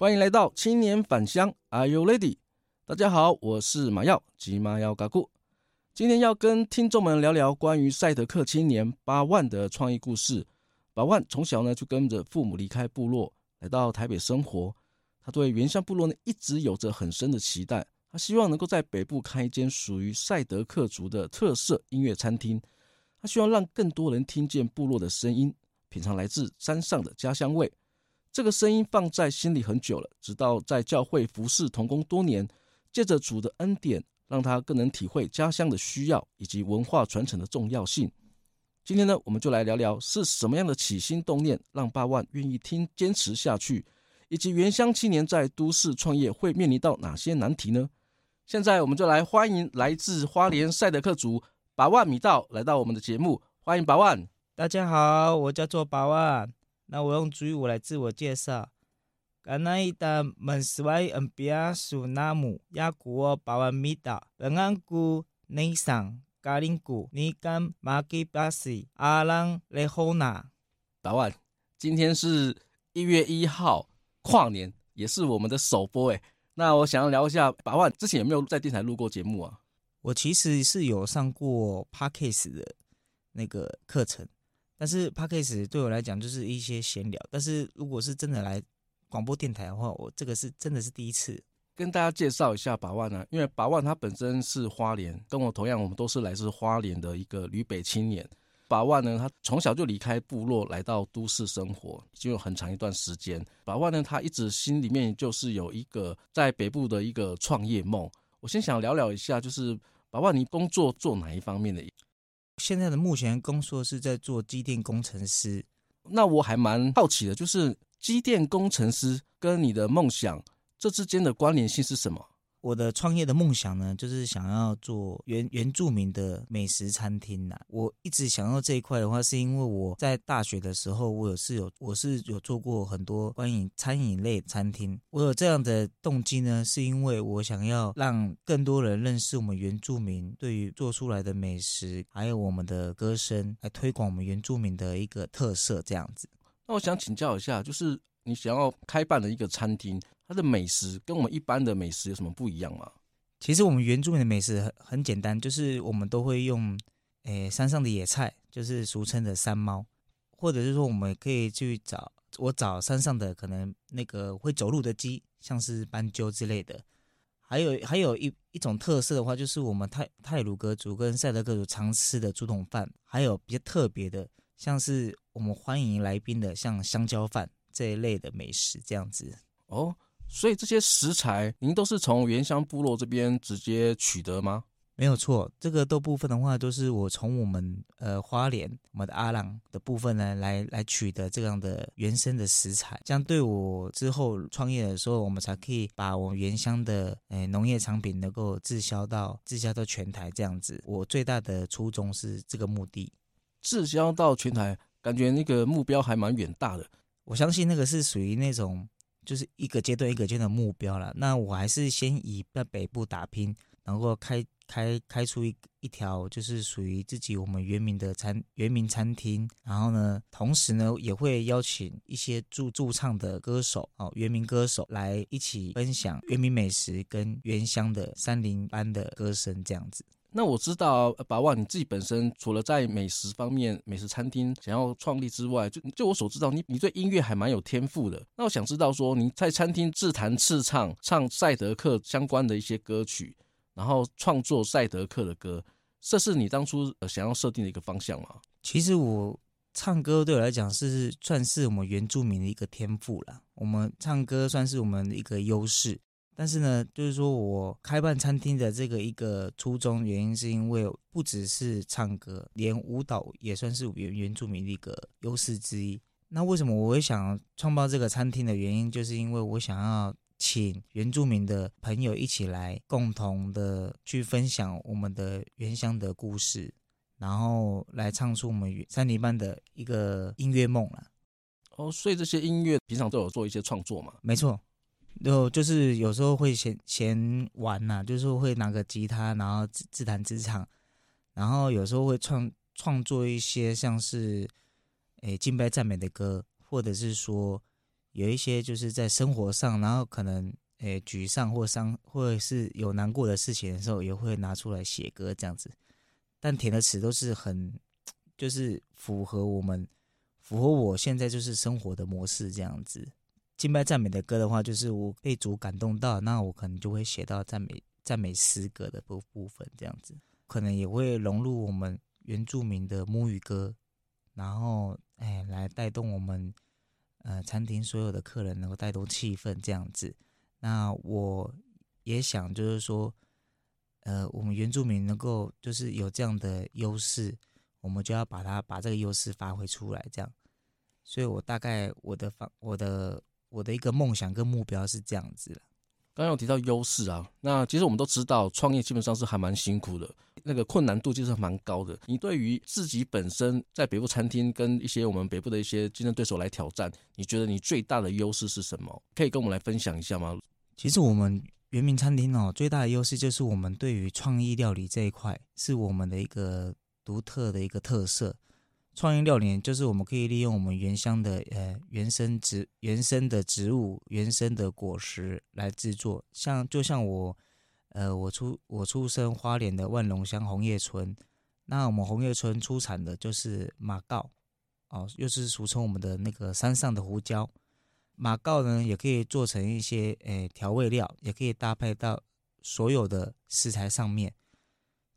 欢迎来到青年返乡，Are you ready？大家好，我是马耀吉马耀嘎古。今天要跟听众们聊聊关于赛德克青年巴万的创意故事。八万从小呢就跟着父母离开部落，来到台北生活。他对原乡部落呢一直有着很深的期待，他希望能够在北部开一间属于赛德克族的特色音乐餐厅。他希望让更多人听见部落的声音，品尝来自山上的家乡味。这个声音放在心里很久了，直到在教会服侍同工多年，借着主的恩典，让他更能体会家乡的需要以及文化传承的重要性。今天呢，我们就来聊聊是什么样的起心动念，让八万愿意听坚持下去，以及原乡青年在都市创业会面临到哪些难题呢？现在我们就来欢迎来自花莲赛德克族八万米道来到我们的节目，欢迎八万。大家好，我叫做八万。那我用族语我来自我介绍。甘那伊达门斯外恩比亚苏纳姆亚古尔巴万米达本安古内桑嘎林古尼甘马基巴西阿朗雷后纳。巴万，今天是一月一号跨年，也是我们的首播诶。那我想要聊一下，巴万之前有没有在电台录过节目啊？我其实是有上过 Podcast 的那个课程。但是 Podcast 对我来讲就是一些闲聊，但是如果是真的来广播电台的话，我这个是真的是第一次跟大家介绍一下八万呢，因为八万他本身是花莲，跟我同样，我们都是来自花莲的一个旅北青年。八万呢，他从小就离开部落来到都市生活，已经有很长一段时间。八万呢，他一直心里面就是有一个在北部的一个创业梦。我先想聊聊一下，就是八万你工作做哪一方面的？现在的目前工作是在做机电工程师，那我还蛮好奇的，就是机电工程师跟你的梦想这之间的关联性是什么？我的创业的梦想呢，就是想要做原原住民的美食餐厅呐。我一直想要这一块的话，是因为我在大学的时候，我有是有我是有做过很多关于餐饮类餐厅。我有这样的动机呢，是因为我想要让更多人认识我们原住民对于做出来的美食，还有我们的歌声，来推广我们原住民的一个特色。这样子。那我想请教一下，就是你想要开办的一个餐厅。它的美食跟我们一般的美食有什么不一样吗？其实我们原住民的美食很很简单，就是我们都会用，诶、欸、山上的野菜，就是俗称的山猫，或者是说我们可以去找我找山上的可能那个会走路的鸡，像是斑鸠之类的。还有还有一一种特色的话，就是我们泰泰鲁格族跟赛德克族常吃的竹筒饭，还有比较特别的，像是我们欢迎来宾的像香蕉饭这一类的美食这样子哦。所以这些食材您都是从原乡部落这边直接取得吗？没有错，这个豆部分的话都是我从我们呃花莲我们的阿朗的部分呢来来取得这样的原生的食材，这样对我之后创业的时候，我们才可以把我们原乡的呃农业产品能够滞销到滞销到全台这样子。我最大的初衷是这个目的，滞销到全台，感觉那个目标还蛮远大的。我相信那个是属于那种。就是一个阶段一个阶段的目标了。那我还是先以在北部打拼，然后开开开出一一条就是属于自己我们原民的餐原民餐厅。然后呢，同时呢也会邀请一些驻驻唱的歌手哦，原民歌手来一起分享原民美食跟原乡的山林般的歌声这样子。那我知道，巴万你自己本身除了在美食方面、美食餐厅想要创立之外，就就我所知道，你你对音乐还蛮有天赋的。那我想知道说，你在餐厅自弹自唱，唱赛德克相关的一些歌曲，然后创作赛德克的歌，这是你当初呃想要设定的一个方向吗？其实我唱歌对我来讲是算是我们原住民的一个天赋啦。我们唱歌算是我们的一个优势。但是呢，就是说我开办餐厅的这个一个初衷原因，是因为不只是唱歌，连舞蹈也算是原原住民的一个优势之一。那为什么我会想创办这个餐厅的原因，就是因为我想要请原住民的朋友一起来，共同的去分享我们的原乡的故事，然后来唱出我们三里半的一个音乐梦了。哦，所以这些音乐平常都有做一些创作嘛？没错，就就是有时候会闲闲玩呐、就是会拿个吉他，然后自自弹自唱，然后有时候会创创作一些像是诶敬拜赞美的歌，或者是说。有一些就是在生活上，然后可能诶沮丧或伤，或者是有难过的事情的时候，也会拿出来写歌这样子。但填的词都是很，就是符合我们，符合我现在就是生活的模式这样子。敬拜赞美的歌的话，就是我被主感动到，那我可能就会写到赞美赞美诗歌的部部分这样子，可能也会融入我们原住民的母语歌，然后哎来带动我们。呃，餐厅所有的客人能够带动气氛这样子，那我也想就是说，呃，我们原住民能够就是有这样的优势，我们就要把它把这个优势发挥出来，这样。所以我大概我的方我的我的一个梦想跟目标是这样子了。刚刚有提到优势啊，那其实我们都知道，创业基本上是还蛮辛苦的，那个困难度其实蛮高的。你对于自己本身在北部餐厅跟一些我们北部的一些竞争对手来挑战，你觉得你最大的优势是什么？可以跟我们来分享一下吗？其实我们原民餐厅哦，最大的优势就是我们对于创意料理这一块是我们的一个独特的一个特色。创意料理就是我们可以利用我们原乡的呃原生植原生的植物原生的果实来制作，像就像我呃我出我出生花莲的万隆乡红叶村，那我们红叶村出产的就是马告哦，又是俗称我们的那个山上的胡椒。马告呢也可以做成一些呃调味料，也可以搭配到所有的食材上面，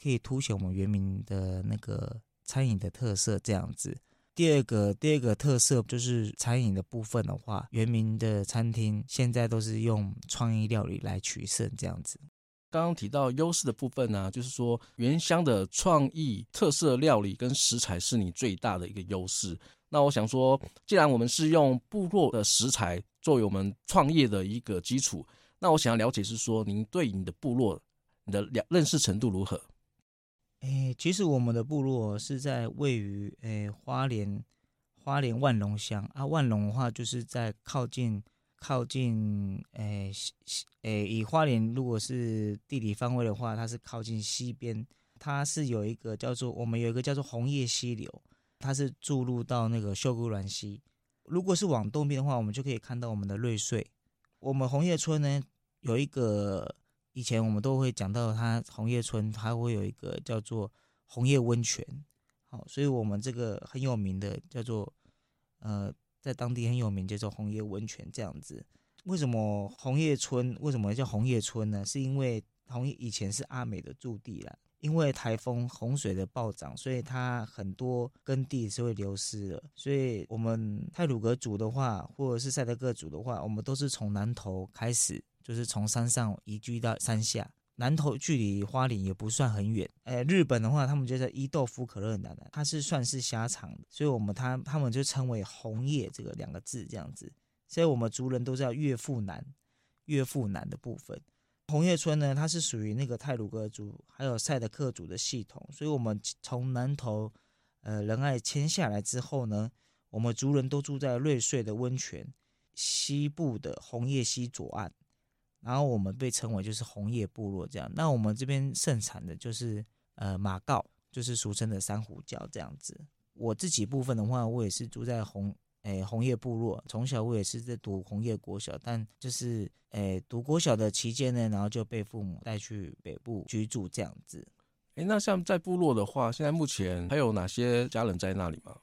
可以凸显我们原民的那个。餐饮的特色这样子，第二个第二个特色就是餐饮的部分的话，原民的餐厅现在都是用创意料理来取胜这样子。刚刚提到优势的部分呢、就是说原乡的创意特色料理跟食材是你最大的一个优势。那我想说，既然我们是用部落的食材作为我们创业的一个基础，那我想要了解是说，您对你的部落你的了认识程度如何？诶，其实我们的部落是在位于诶花莲花莲万隆乡啊，万隆的话就是在靠近靠近诶诶，以花莲如果是地理方位的话，它是靠近西边，它是有一个叫做我们有一个叫做红叶溪流，它是注入到那个秀姑峦溪。如果是往东边的话，我们就可以看到我们的瑞穗。我们红叶村呢有一个。以前我们都会讲到，它红叶村它会有一个叫做红叶温泉，好，所以我们这个很有名的叫做，呃，在当地很有名叫做红叶温泉这样子。为什么红叶村为什么叫红叶村呢？是因为红叶以前是阿美的驻地啦，因为台风洪水的暴涨，所以它很多耕地是会流失的。所以我们泰鲁格族的话，或者是赛德克族的话，我们都是从南投开始。就是从山上移居到山下，南投距离花莲也不算很远。诶，日本的话，他们就在伊豆福可乐南，它是算是狭长的，所以我们他他们就称为红叶这个两个字这样子。所以我们族人都叫岳父南，岳父南的部分。红叶村呢，它是属于那个泰鲁阁族还有赛德克族的系统，所以我们从南投呃仁爱迁下来之后呢，我们族人都住在瑞穗的温泉西部的红叶溪左岸。然后我们被称为就是红叶部落这样，那我们这边盛产的就是呃马告，就是俗称的珊瑚礁这样子。我自己部分的话，我也是住在红诶、红叶部落，从小我也是在读红叶国小，但就是诶、读国小的期间呢，然后就被父母带去北部居住这样子。诶，那像在部落的话，现在目前还有哪些家人在那里吗？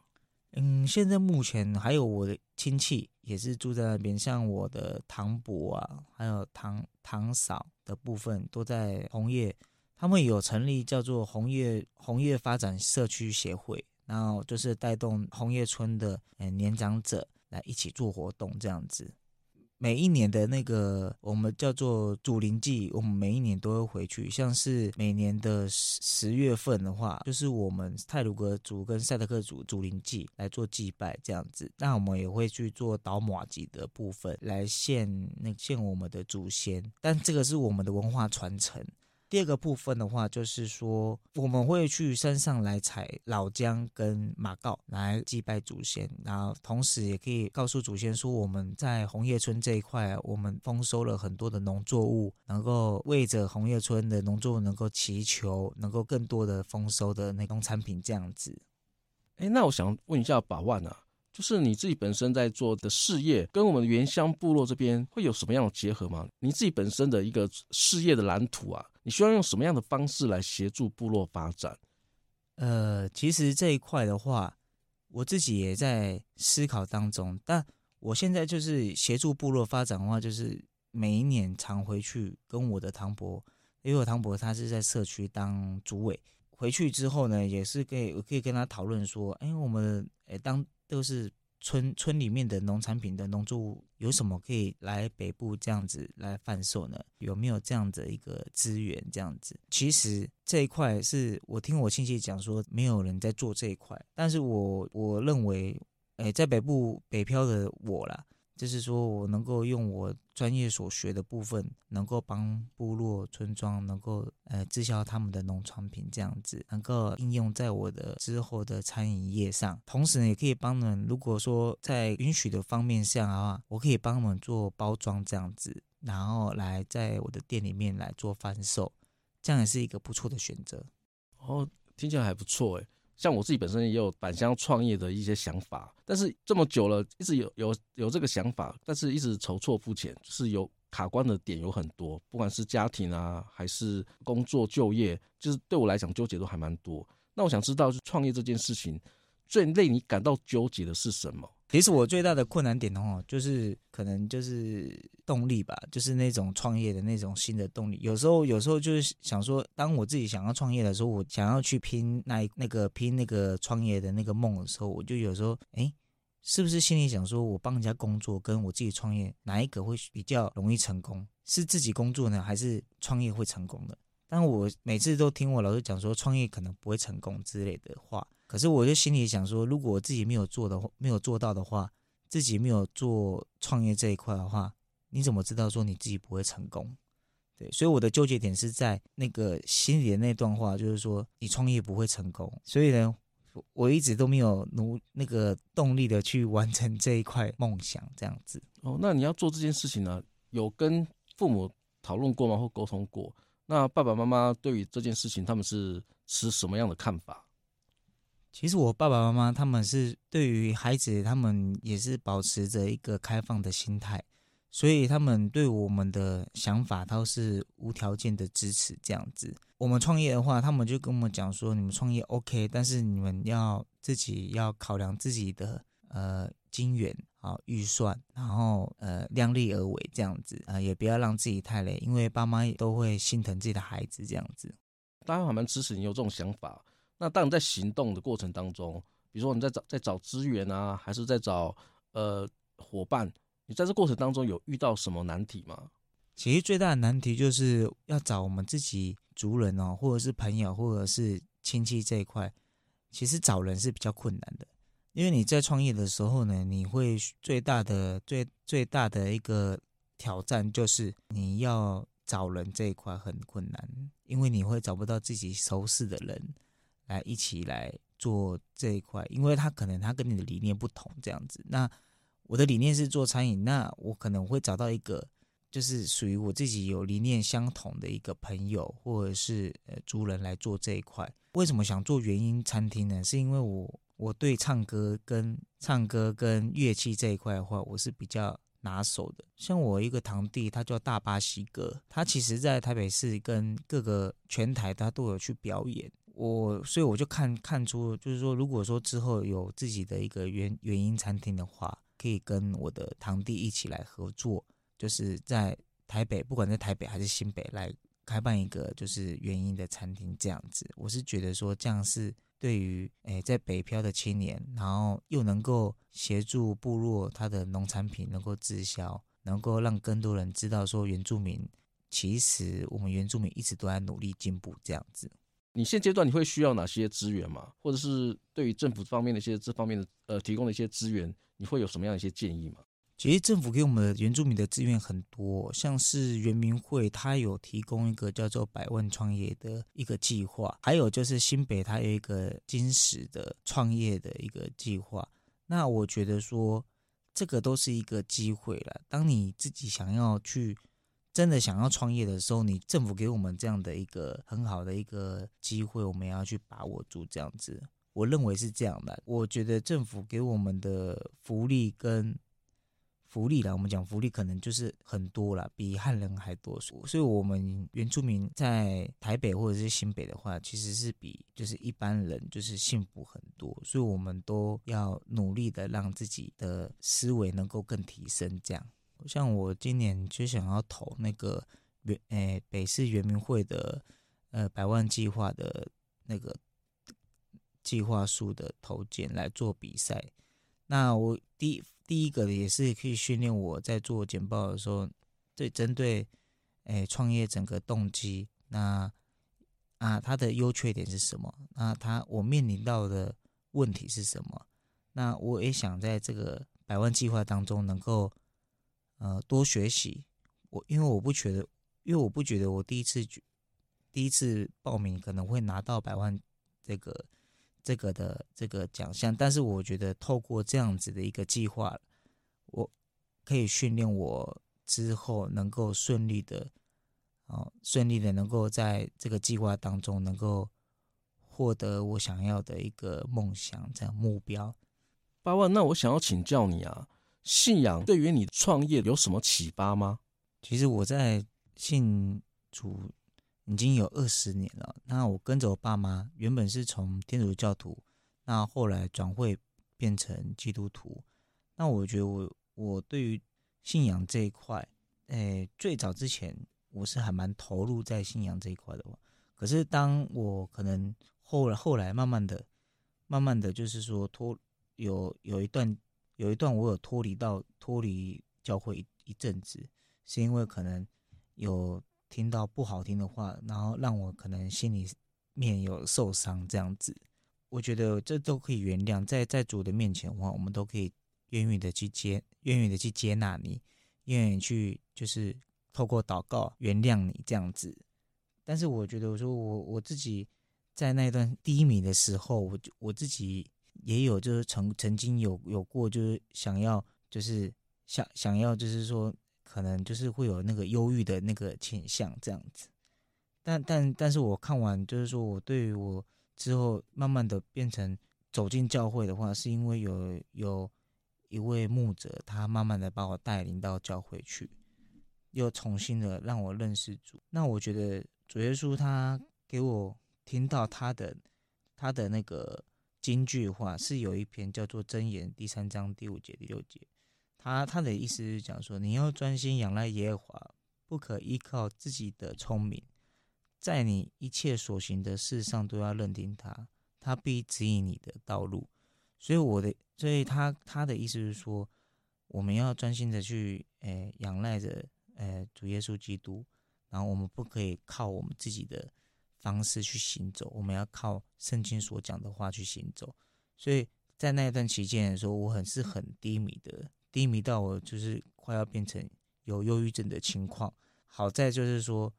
嗯，现在目前还有我的亲戚也是住在那边，像我的堂伯啊，还有堂堂嫂的部分都在红叶，他们有成立叫做红叶红叶发展社区协会，然后就是带动红叶村的嗯年长者来一起做活动这样子。每一年的那个我们叫做祖灵祭，我们每一年都会回去。像是每年的十十月份的话，就是我们泰鲁格族跟赛特克族祖灵祭来做祭拜这样子。那我们也会去做倒马祭的部分来献那献我们的祖先，但这个是我们的文化传承。第二个部分的话，就是说我们会去山上来采老姜跟马告来祭拜祖先，然后同时也可以告诉祖先说，我们在红叶村这一块，我们丰收了很多的农作物，能够为着红叶村的农作物能够祈求，能够更多的丰收的那农产品这样子。哎，那我想问一下把万啊。就是你自己本身在做的事业，跟我们原乡部落这边会有什么样的结合吗？你自己本身的一个事业的蓝图啊，你需要用什么样的方式来协助部落发展？呃，其实这一块的话，我自己也在思考当中。但我现在就是协助部落发展的话，就是每一年常回去跟我的堂伯，因为我堂伯他是在社区当主委，回去之后呢，也是可以我可以跟他讨论说，哎，我们哎当。都是村村里面的农产品的农作物，有什么可以来北部这样子来贩售呢？有没有这样的一个资源？这样子，其实这一块是我听我亲戚讲说，没有人在做这一块，但是我我认为，哎，在北部北漂的我啦。就是说我能够用我专业所学的部分，能够帮部落村庄能够呃滞销他们的农产品，这样子能够应用在我的之后的餐饮业上，同时呢也可以帮他们，如果说在允许的方面上的话，我可以帮他们做包装这样子，然后来在我的店里面来做贩售，这样也是一个不错的选择。哦，听起来还不错诶。像我自己本身也有返乡创业的一些想法，但是这么久了，一直有有有这个想法，但是一直筹措不前，是有卡关的点有很多，不管是家庭啊，还是工作就业，就是对我来讲纠结都还蛮多。那我想知道，就创业这件事情，最令你感到纠结的是什么？其实我最大的困难点的话，就是可能就是动力吧，就是那种创业的那种新的动力。有时候，有时候就是想说，当我自己想要创业的时候，我想要去拼那那个拼那个创业的那个梦的时候，我就有时候，哎，是不是心里想说，我帮人家工作跟我自己创业，哪一个会比较容易成功？是自己工作呢，还是创业会成功的？但我每次都听我老师讲说，创业可能不会成功之类的话。可是我就心里想说，如果我自己没有做的话，没有做到的话，自己没有做创业这一块的话，你怎么知道说你自己不会成功？对，所以我的纠结点是在那个心里的那段话，就是说你创业不会成功。所以呢，我一直都没有努那个动力的去完成这一块梦想，这样子。哦，那你要做这件事情呢，有跟父母讨论过吗？或沟通过？那爸爸妈妈对于这件事情，他们是持什么样的看法？其实我爸爸妈妈他们是对于孩子，他们也是保持着一个开放的心态，所以他们对我们的想法都是无条件的支持这样子。我们创业的话，他们就跟我们讲说，你们创业 OK，但是你们要自己要考量自己的呃金源啊预算，然后呃量力而为这样子啊，也不要让自己太累，因为爸妈都会心疼自己的孩子这样子。大家还蛮支持你有这种想法。那当你在行动的过程当中，比如说你在找在找资源啊，还是在找呃伙伴，你在这过程当中有遇到什么难题吗？其实最大的难题就是要找我们自己族人哦，或者是朋友，或者是亲戚这一块，其实找人是比较困难的，因为你在创业的时候呢，你会最大的最最大的一个挑战就是你要找人这一块很困难，因为你会找不到自己熟悉的人。来一起来做这一块，因为他可能他跟你的理念不同，这样子。那我的理念是做餐饮，那我可能会找到一个就是属于我自己有理念相同的一个朋友，或者是呃族人来做这一块。为什么想做原音餐厅呢？是因为我我对唱歌跟唱歌跟乐器这一块的话，我是比较拿手的。像我一个堂弟，他叫大巴西哥，他其实在台北市跟各个全台他都有去表演。我所以我就看看出，就是说，如果说之后有自己的一个原原音餐厅的话，可以跟我的堂弟一起来合作，就是在台北，不管在台北还是新北，来开办一个就是原音的餐厅这样子。我是觉得说，这样是对于诶在北漂的青年，然后又能够协助部落他的农产品能够滞销，能够让更多人知道说原住民，其实我们原住民一直都在努力进步这样子。你现阶段你会需要哪些资源吗？或者是对于政府方面的一些这方面的呃提供的一些资源，你会有什么样的一些建议吗？其实政府给我们的原住民的资源很多，像是原民会，它有提供一个叫做百万创业的一个计划，还有就是新北它有一个金石的创业的一个计划。那我觉得说这个都是一个机会了。当你自己想要去。真的想要创业的时候，你政府给我们这样的一个很好的一个机会，我们要去把握住。这样子，我认为是这样的。我觉得政府给我们的福利跟福利啦，我们讲福利可能就是很多啦，比汉人还多。所以，我们原住民在台北或者是新北的话，其实是比就是一般人就是幸福很多。所以，我们都要努力的让自己的思维能够更提升，这样。像我今年就想要投那个原诶北市原民会的呃百万计划的那个计划书的投件来做比赛。那我第第一个也是可以训练我在做简报的时候，对针对诶创业整个动机，那啊它的优缺点是什么？那它我面临到的问题是什么？那我也想在这个百万计划当中能够。呃，多学习。我因为我不觉得，因为我不觉得我第一次第一次报名可能会拿到百万这个这个的这个奖项，但是我觉得透过这样子的一个计划，我可以训练我之后能够顺利的，哦，顺利的能够在这个计划当中能够获得我想要的一个梦想，这样目标。八万，那我想要请教你啊。信仰对于你创业有什么启发吗？其实我在信主已经有二十年了。那我跟着我爸妈，原本是从天主教徒，那后来转会变成基督徒。那我觉得我我对于信仰这一块，诶，最早之前我是还蛮投入在信仰这一块的。可是当我可能后来后来慢慢的、慢慢的就是说脱有有一段。有一段我有脱离到脱离教会一一阵子，是因为可能有听到不好听的话，然后让我可能心里面有受伤这样子。我觉得这都可以原谅，在在主的面前的话，我们都可以愿意的去接，愿意的去接纳你，愿意去就是透过祷告原谅你这样子。但是我觉得我说我我自己在那段低迷的时候，我就我自己。也有，就是曾曾经有有过，就是想要，就是想想要，就是说，可能就是会有那个忧郁的那个倾向这样子。但但但是我看完，就是说我对于我之后慢慢的变成走进教会的话，是因为有有一位牧者，他慢慢的把我带领到教会去，又重新的让我认识主。那我觉得主耶稣他给我听到他的他的那个。金句话是有一篇叫做《箴言》第三章第五节第六节，他他的意思是讲说，你要专心仰赖耶和华，不可依靠自己的聪明，在你一切所行的事上都要认定他，他必指引你的道路。所以我的，所以他他的意思是说，我们要专心的去诶仰赖着诶主耶稣基督，然后我们不可以靠我们自己的。方式去行走，我们要靠圣经所讲的话去行走。所以在那一段期间的时候，我很是很低迷的，低迷到我就是快要变成有忧郁症的情况。好在就是说，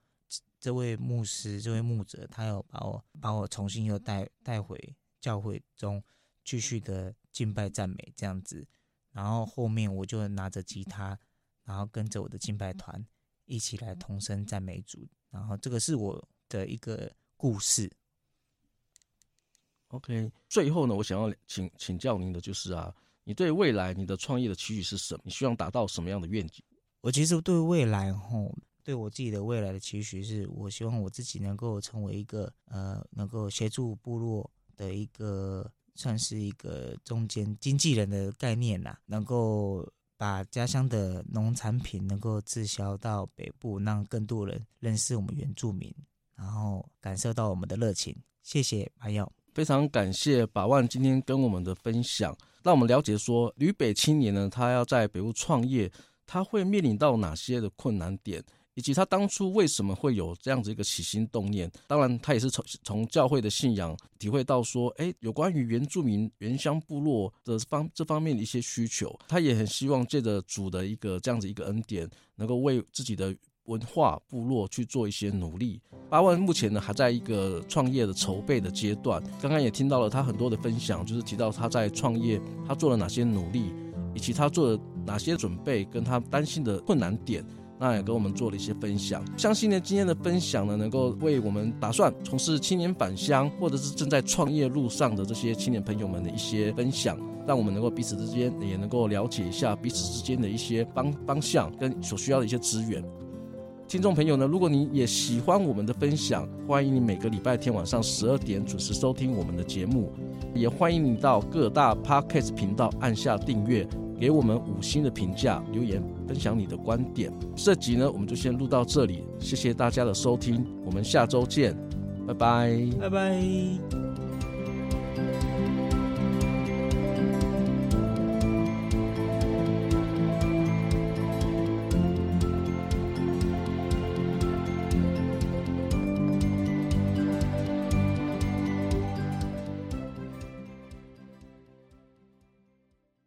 这位牧师、这位牧者，他有把我把我重新又带带回教会中，继续的敬拜赞美这样子。然后后面我就拿着吉他，然后跟着我的敬拜团一起来同声赞美主。然后这个是我。的一个故事。OK，最后呢，我想要请请教您的就是啊，你对未来你的创业的期许是什么？你希望达到什么样的愿景？我其实对未来吼，对我自己的未来的期许是，我希望我自己能够成为一个呃，能够协助部落的一个，算是一个中间经纪人的概念啦，能够把家乡的农产品能够滞销到北部，让更多人认识我们原住民。然后感受到我们的热情，谢谢马耀，非常感谢百万今天跟我们的分享，让我们了解说旅北青年呢，他要在北部创业，他会面临到哪些的困难点，以及他当初为什么会有这样子一个起心动念。当然，他也是从从教会的信仰体会到说，哎，有关于原住民原乡部落的方这方面的一些需求，他也很希望借着主的一个这样子一个恩典，能够为自己的。文化部落去做一些努力。八万目前呢还在一个创业的筹备的阶段。刚刚也听到了他很多的分享，就是提到他在创业，他做了哪些努力，以及他做了哪些准备，跟他担心的困难点，那也跟我们做了一些分享。相信呢今天的分享呢，能够为我们打算从事青年返乡或者是正在创业路上的这些青年朋友们的一些分享，让我们能够彼此之间也能够了解一下彼此之间的一些方方向跟所需要的一些资源。听众朋友呢，如果你也喜欢我们的分享，欢迎你每个礼拜天晚上十二点准时收听我们的节目，也欢迎你到各大 Podcast 频道按下订阅，给我们五星的评价，留言分享你的观点。这集呢，我们就先录到这里，谢谢大家的收听，我们下周见，拜拜，拜拜。